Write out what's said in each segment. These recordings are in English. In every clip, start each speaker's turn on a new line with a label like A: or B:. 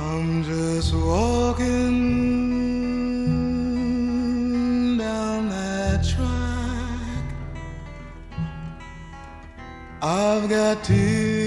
A: I'm just walking down that track. I've got tears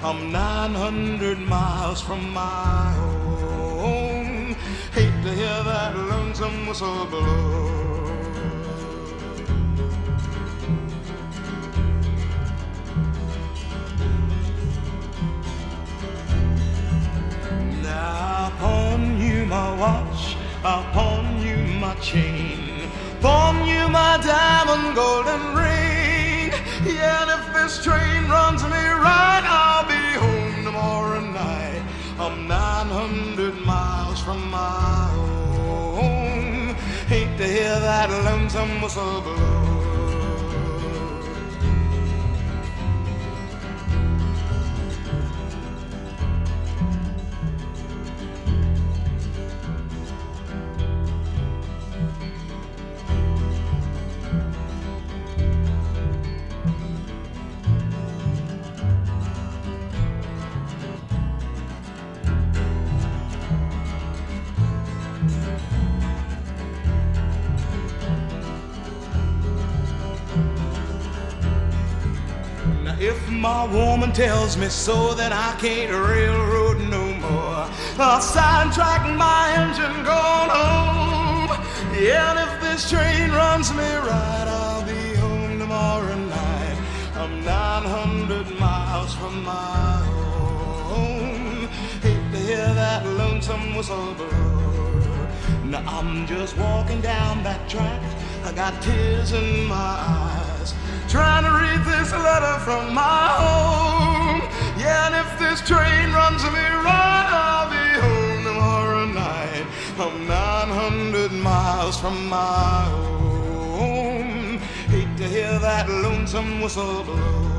A: I'm 900 miles from my home. Hate to hear that lonesome whistle blow. Now upon you my watch, upon you my chain, upon you my diamond golden ring. And if this train runs me right, I'll I'm 900 miles from my home. Hate to hear that lonesome whistle blow. My woman tells me so, that I can't railroad no more. I'll sidetrack my engine going home. Yeah, and if this train runs me right, I'll be home tomorrow night. I'm 900 miles from my home. Hate to hear that lonesome whistle blow. Now I'm just walking down that track. I got tears in my eyes. Trying to read this letter from my home. Yeah, and if this train runs me right, I'll be home tomorrow night. I'm 900 miles from my home. Hate to hear that lonesome whistle blow.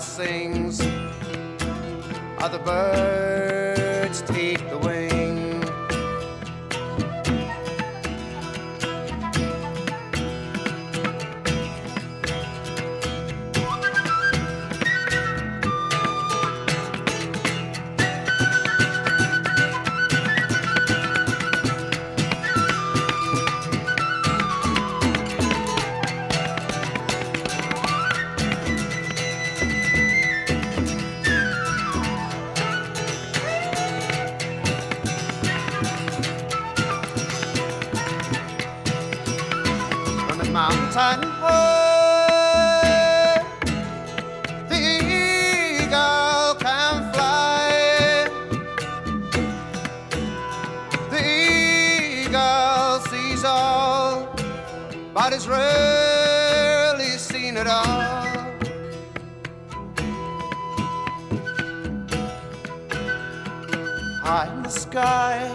B: sings, other birds take the wings. tan high. The eagle can fly. The eagle sees all, but it's rarely seen at all. High in the sky,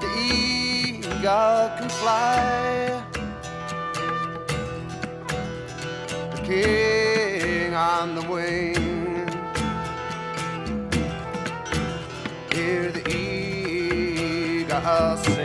B: the eagle can fly. king on the wing. Hear the eagle sing.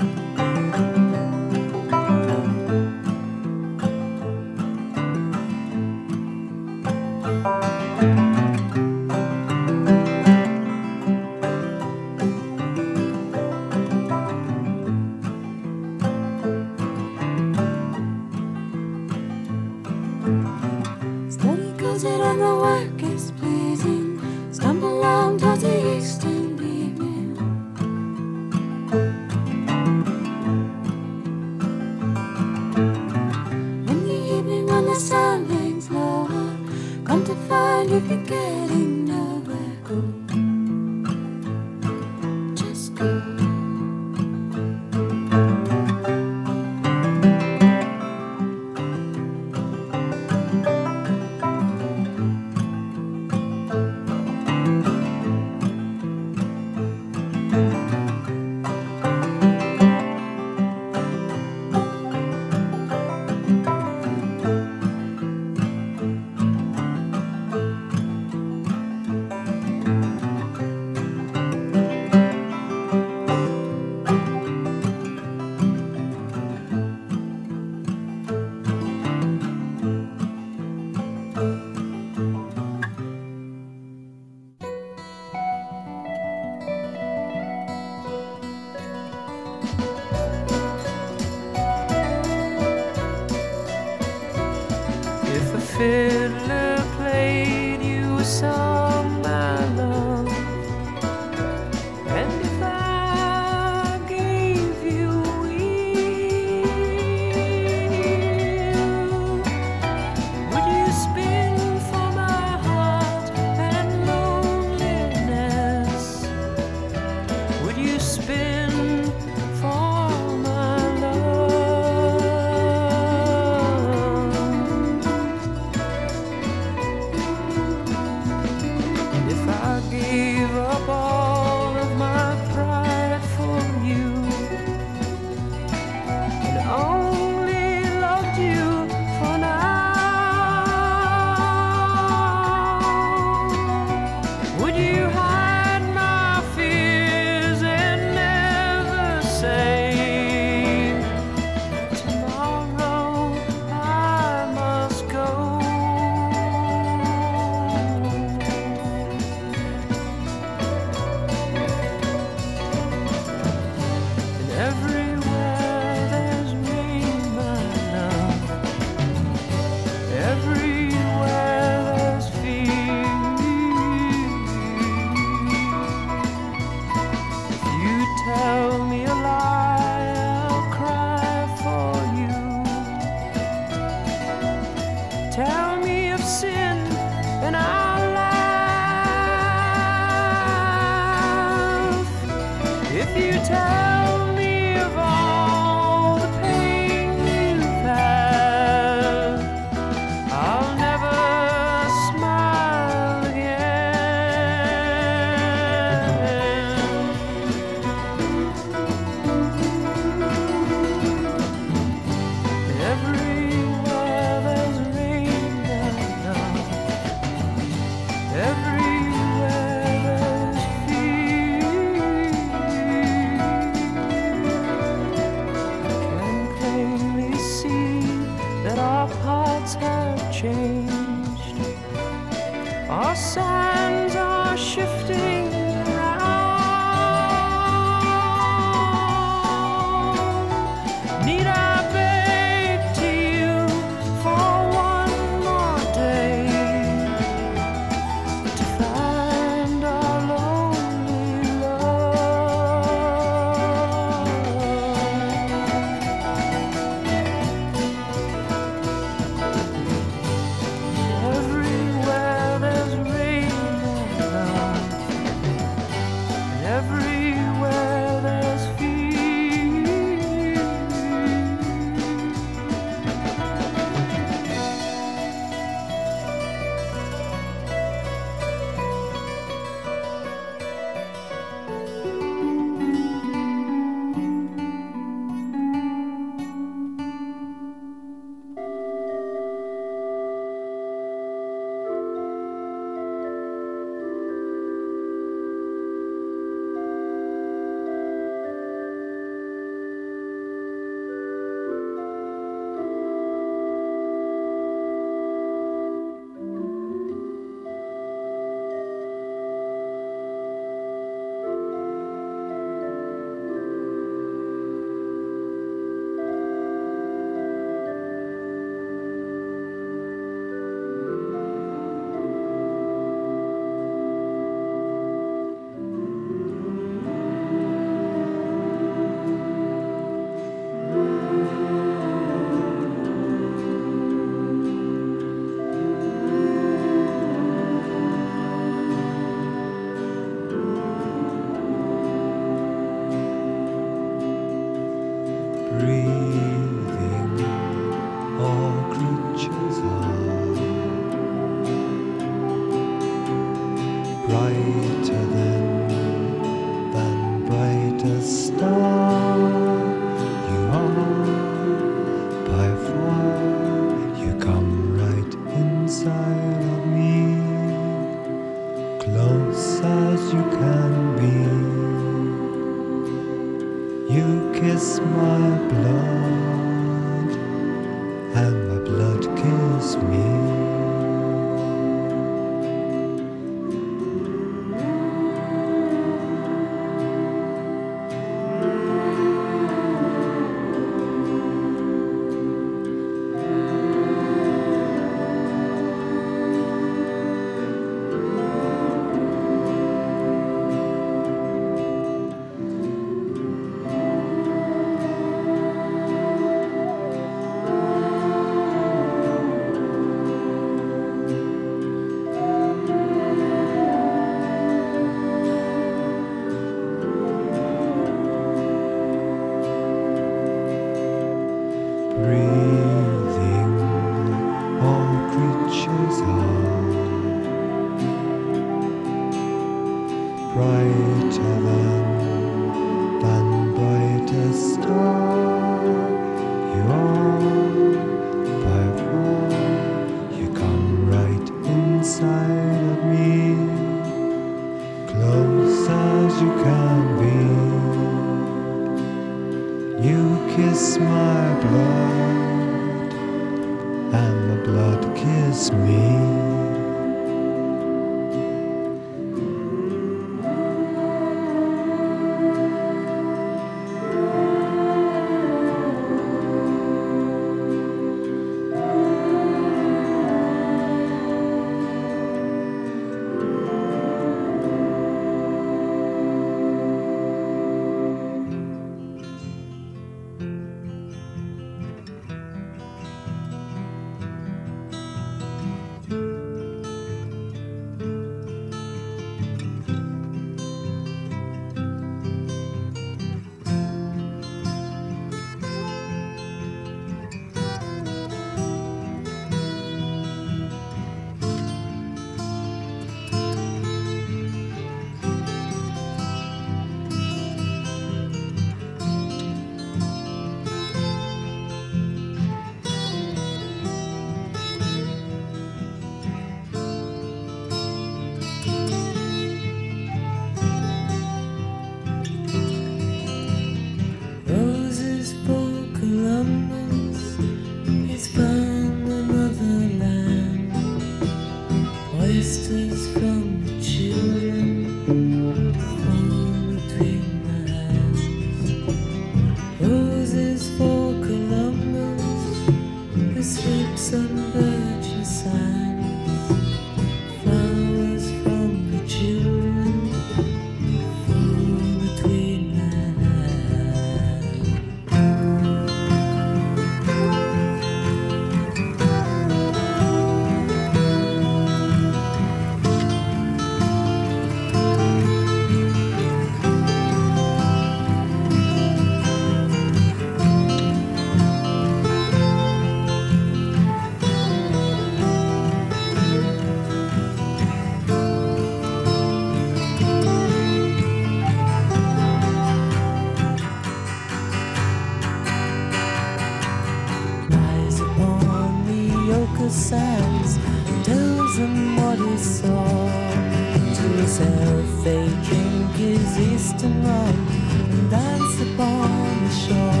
C: and dance upon the
D: shore.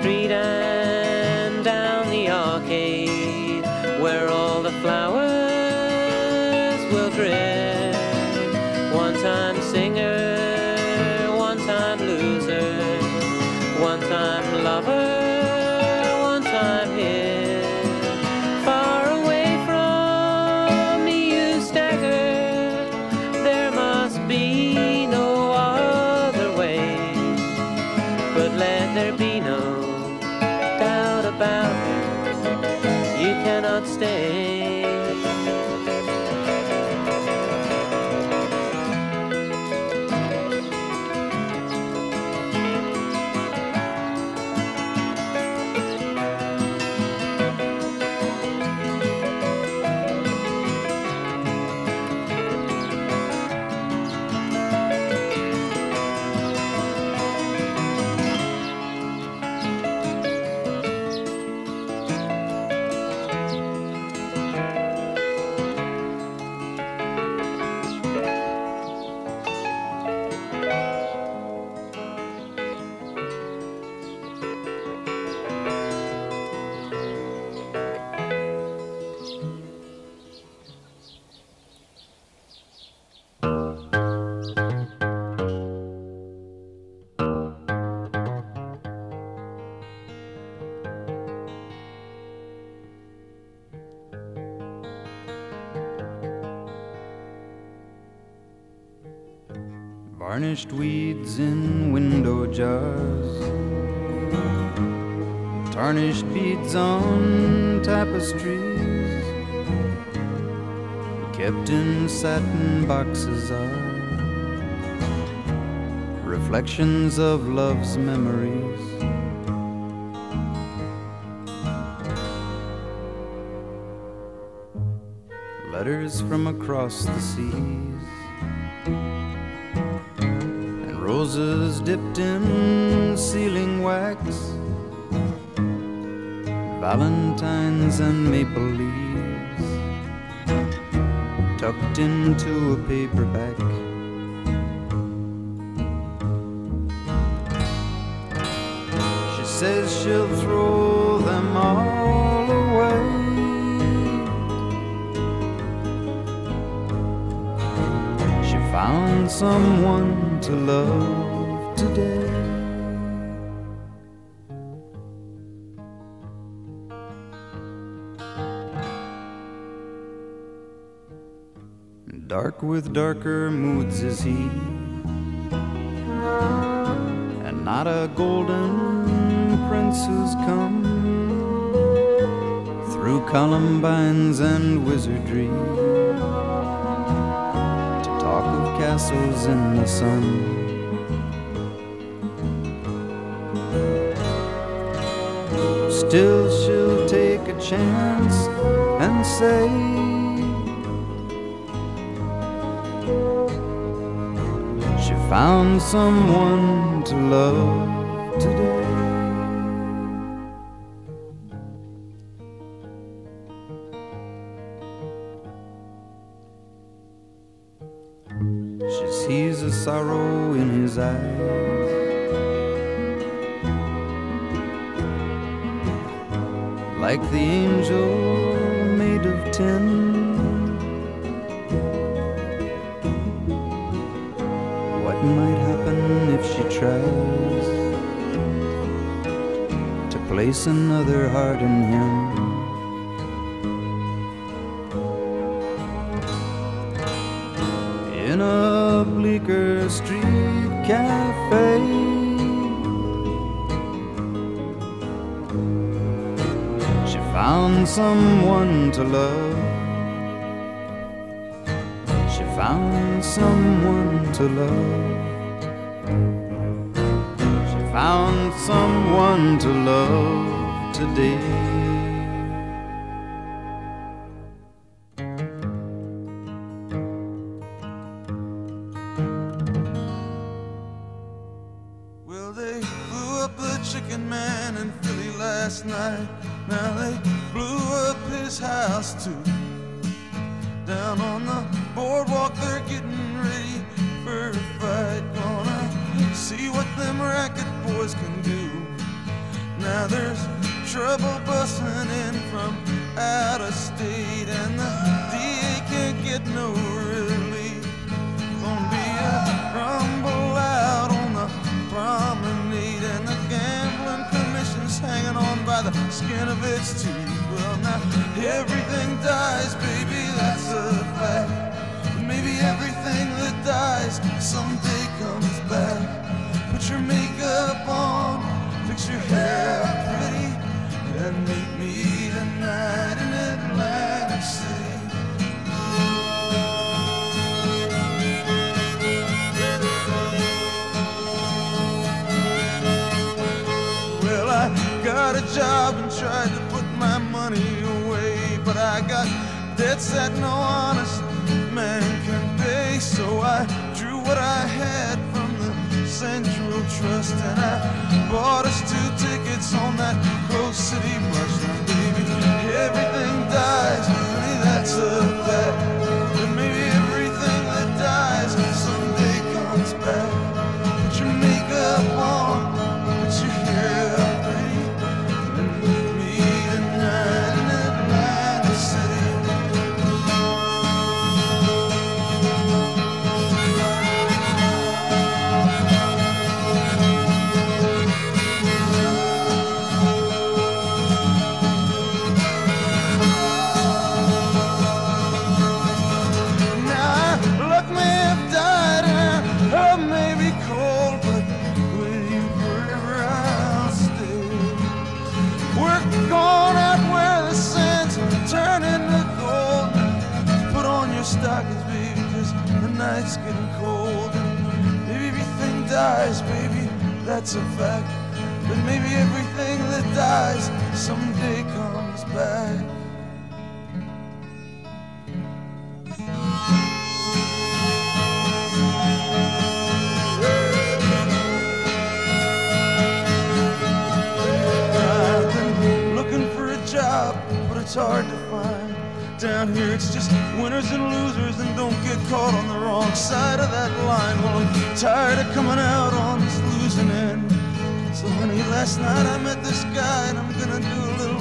D: Street kept in satin boxes are reflections of love's memories. Letters from across the seas and roses dipped in sealing wax, valentines and maple leaves tucked into a paperback. She says she'll throw them all away. She found someone to love with darker moods is he, and not a golden prince who's come through columbines and wizardry to talk of castles in the sun. Still, she'll take a chance and say, found someone to love place another heart in him. in a bleaker street cafe. She found someone to love. She found someone to love. someone to love today.
E: what I had from the Central Trust, and
F: I bought us two tickets on that Coast city bus. Now, baby, everything dies, honey, that's a fact. that's a fact. But maybe everything that dies someday comes back. I've been looking for a job, but it's hard to find.
E: Down here, it's just winners and losers, and don't get caught on
F: the wrong side of
E: that line. Well, I'm tired of coming out on this so honey,
F: last night I met this guy and I'm gonna do a little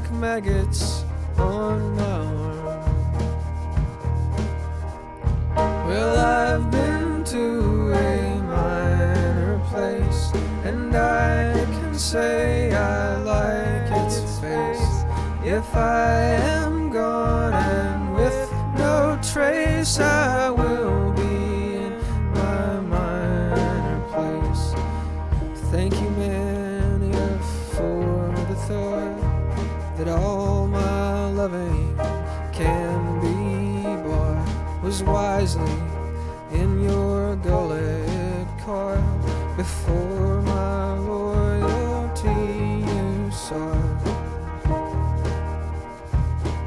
F: like maggots on my arm. Well, I've been to a minor place, and I can say I like its face. If I am gone and with no trace, I will wisely in your gullet coil before my loyalty you saw.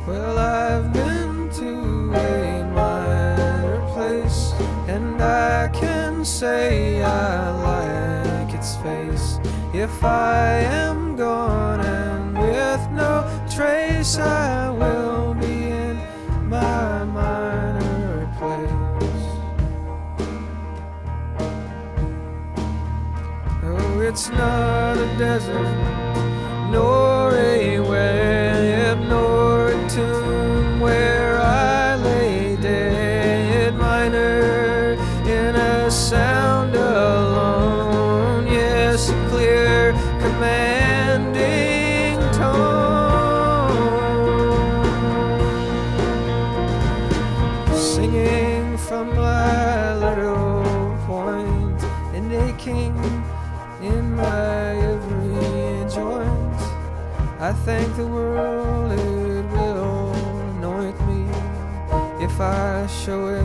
F: Well, I've been to a minor place, and I can say I like its face. If I am gone and with no trace, I it's not a desert, nor a web, nor thank the world it will anoint me if I show it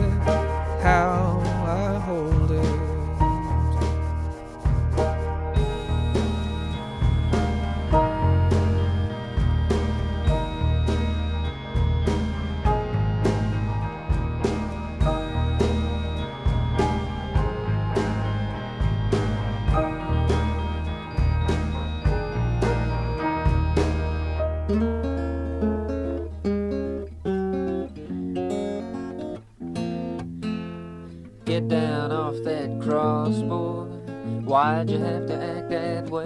C: Why'd you have to act that way?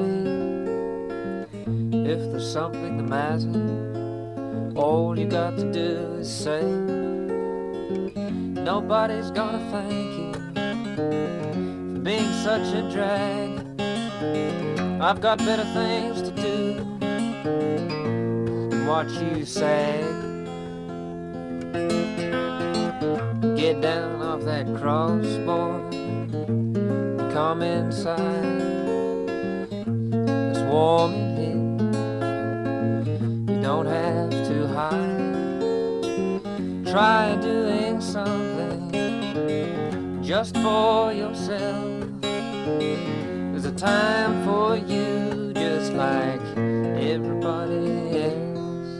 C: If there's something the matter, all you got to do is say. Nobody's gonna thank you for being such a drag. I've got better things to do than watch you sag. Get down off that crossboard come inside. It's warm in here. You don't have to hide. Try doing something just for yourself. There's a time for you just like everybody else.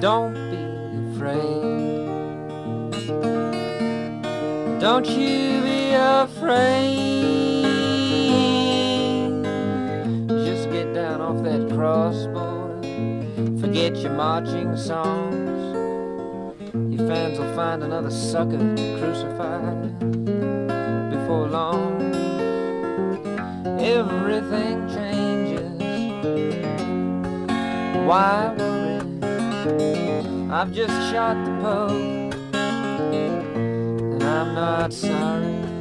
C: Don't Don't you be afraid. Just get down off that crossboard. Forget your marching songs. Your fans will find another sucker crucified before long. Everything changes. Why worry? I've just shot the Pope, I'm not sorry.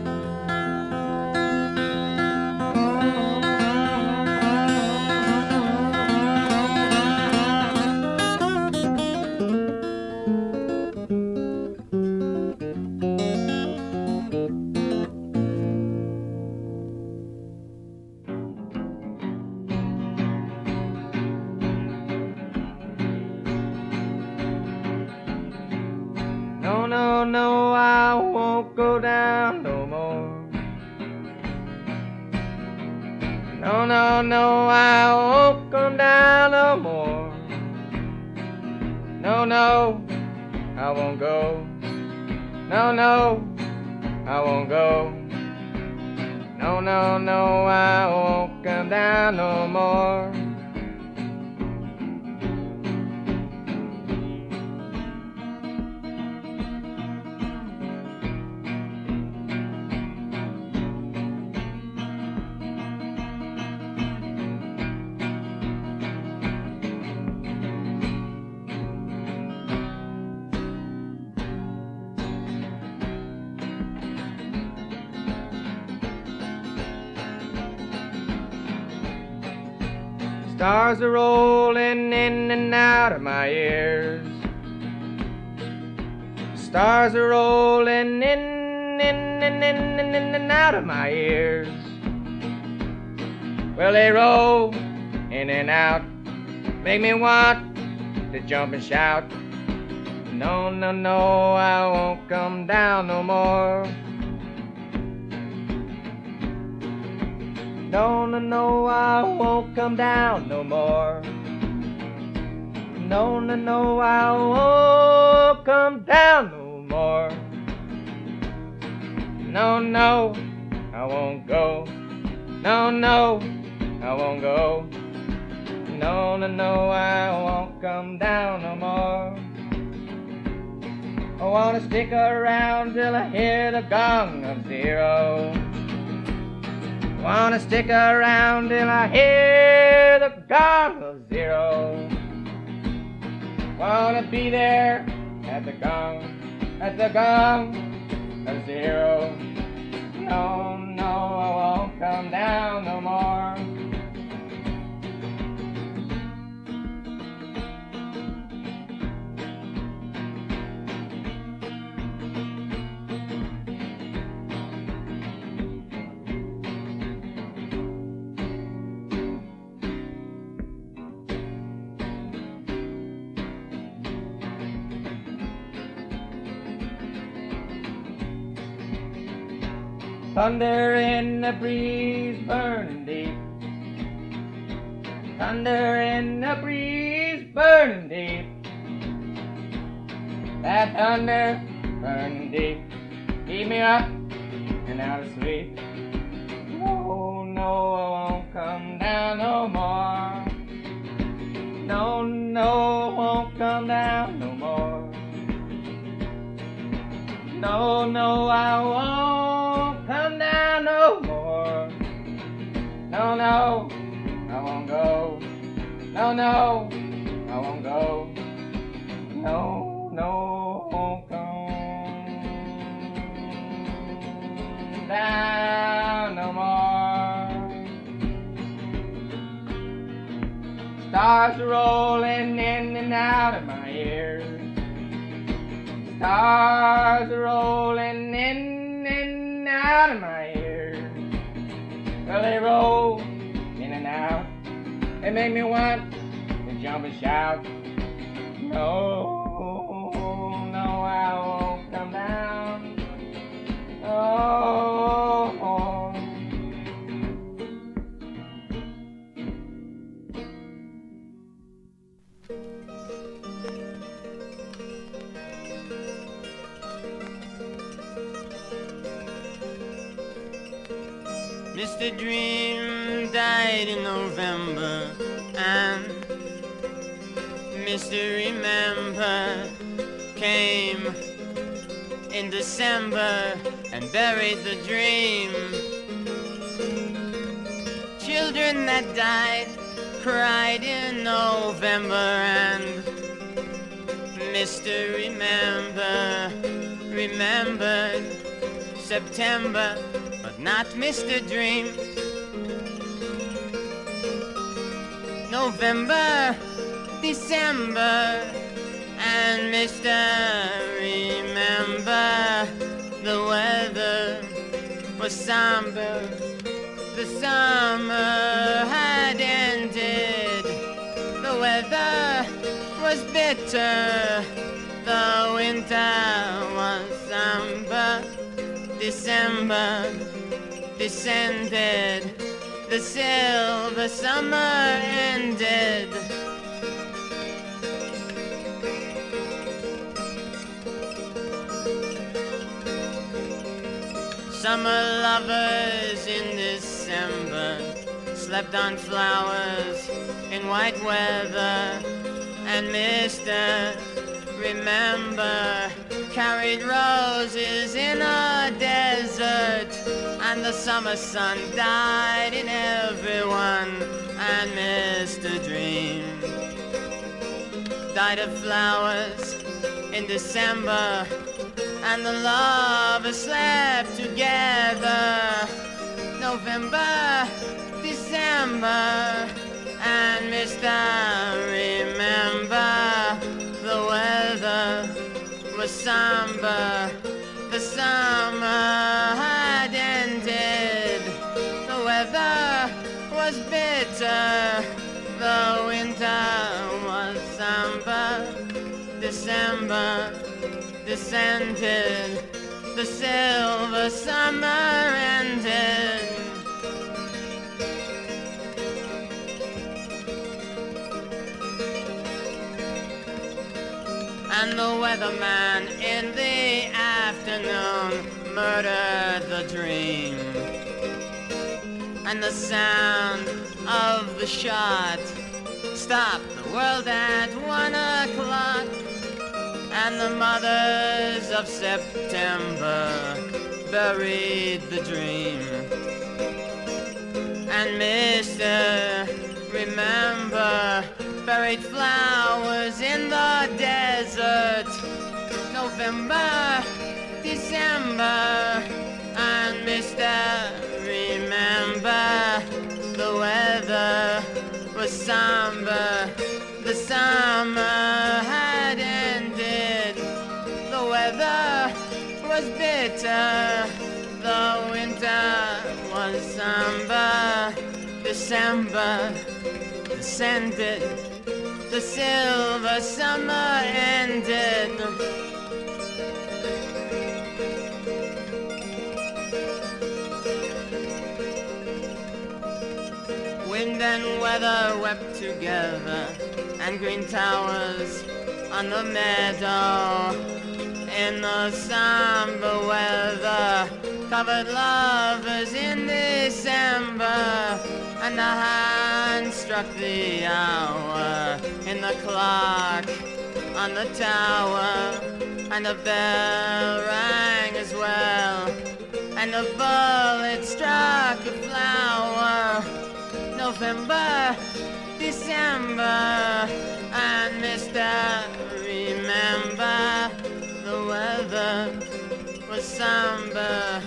G: Make me want to jump and shout. No, no, no, I won't come down no more. No, no, no, I won't come down no more. No, no, no, I won't come down no more. No, no, I won't go. No, no, I won't go. No, no, no, I won't come down no more. I wanna stick around till I hear the gong of zero. Wanna stick around till I hear the gong of zero. Wanna be there at the gong, at the gong of zero. No, no, I won't come down no more. Thunder in the breeze burning deep. Thunder in the breeze burning deep. That thunder burning deep. Keep me up and out of sleep. No, no, I won't come down no more. No, no, I won't come down no more. No, no, I won't no more. No, no, I won't go. No, no, I won't go. No, no, won't come down no more. Stars are rolling in and out of my ears. Stars are rolling in and out of my. Well, they roll in and out. They make me want to jump and shout. No,
H: Mr. Dream died in November, and Mr. Remember came in December and buried the dream. Children that died cried in November, and Mr. Remember remembered September, not Mr. Dream. November, December, and Mr. Remember the weather was somber. The summer had ended. The weather was bitter. The winter was somber. December descended. the silver summer ended. Summer lovers in December slept on flowers in white weather, and Mr. Remember carried roses in a desert, and the summer sun died in everyone, and Mr. Dream died of flowers in December, and the lovers slept together. November, December, and Mr. Remember the weather was somber. The summer was bitter. The winter was somber. December descended. The silver summer ended. and the weatherman in the afternoon murdered the dream. And the sound of the shot stopped the world at one o'clock. And the mothers of September buried the dream. And Mr. Remember buried flowers in the desert. November, December, and Mr. Remember the weather was somber. The summer had ended. The weather was bitter. The winter was somber. December descended the silver summer ended. And weather wept together, and green towers on the meadow. In the somber weather, covered lovers in December, and the hand struck the hour in the clock on the tower, and the bell rang as well, and the bullet struck a flower. November, December, and Mr. Remember the weather was somber.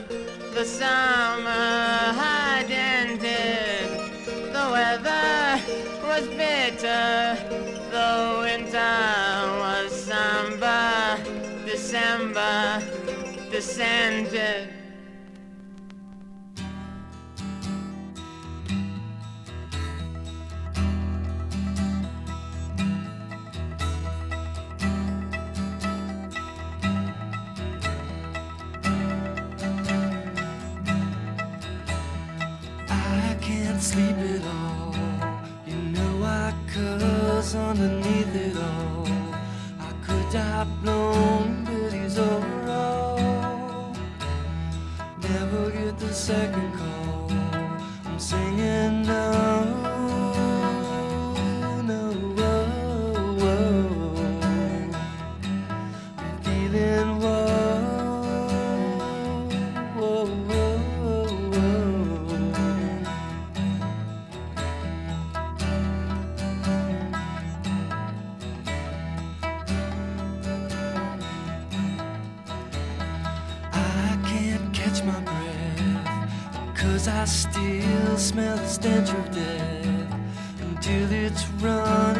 H: The summer had ended. The weather was bitter. The winter was somber. December descended.
I: Sleep it all. You know I cuss underneath it all. I could die blown, but he's overall. Never get the second call. I'm singing no, smell the stench of death Until it's running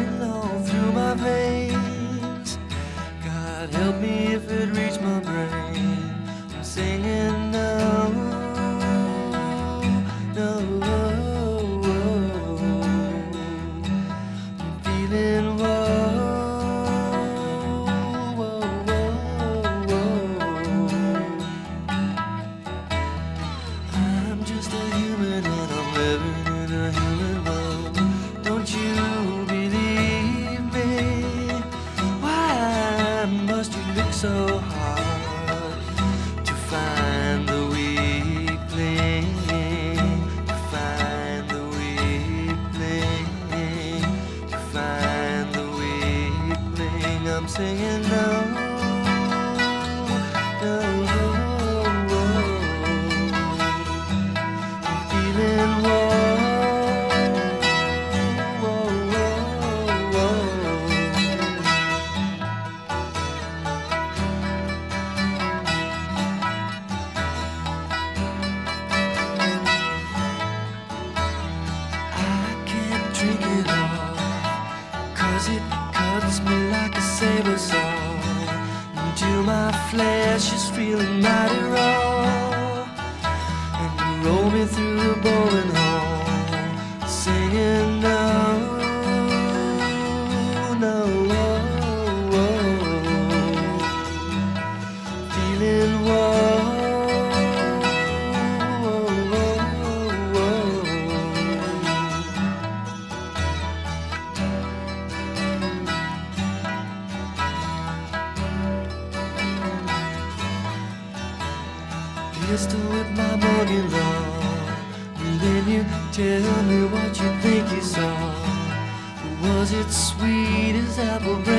A: travel.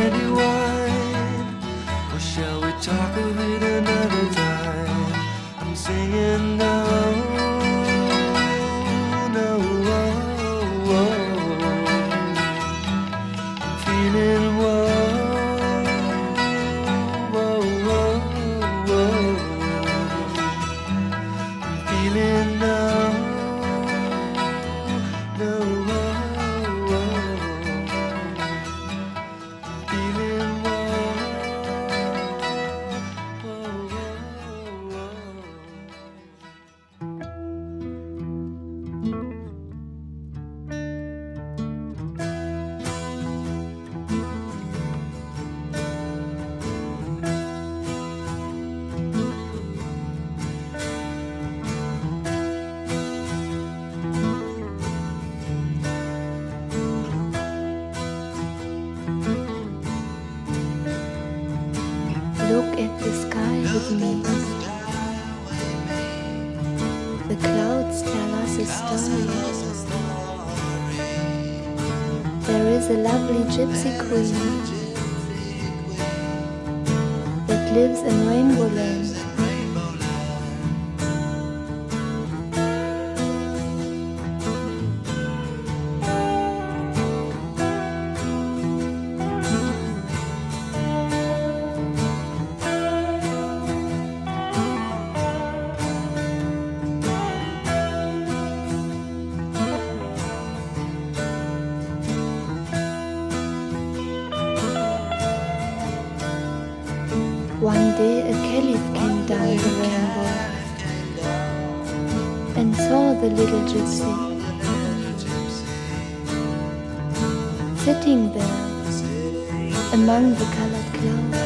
A: among the colored clouds.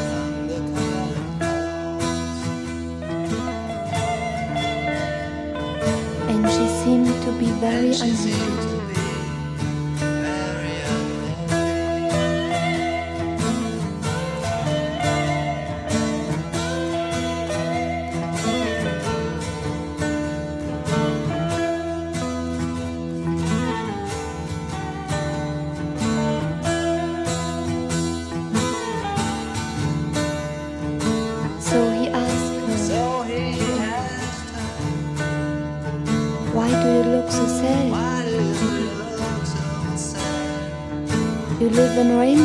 A: And she seemed to be very uneasy. Northern Rain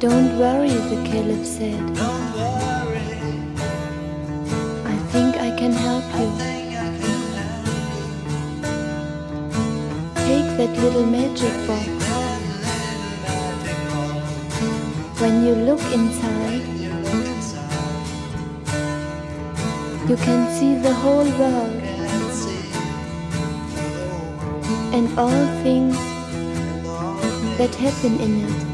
J: Don't worry, the caliph said. I think I can help you. Take that little magic box. When you look inside, you can see the whole world and all things that happen in it.